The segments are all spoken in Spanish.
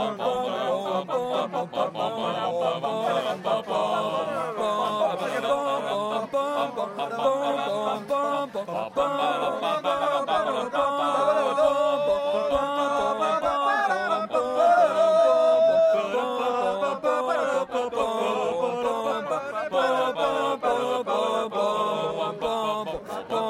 bum, bum, bum.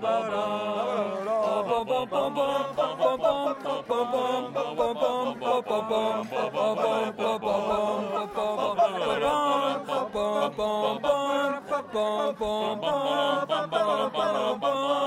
bum bum bum bum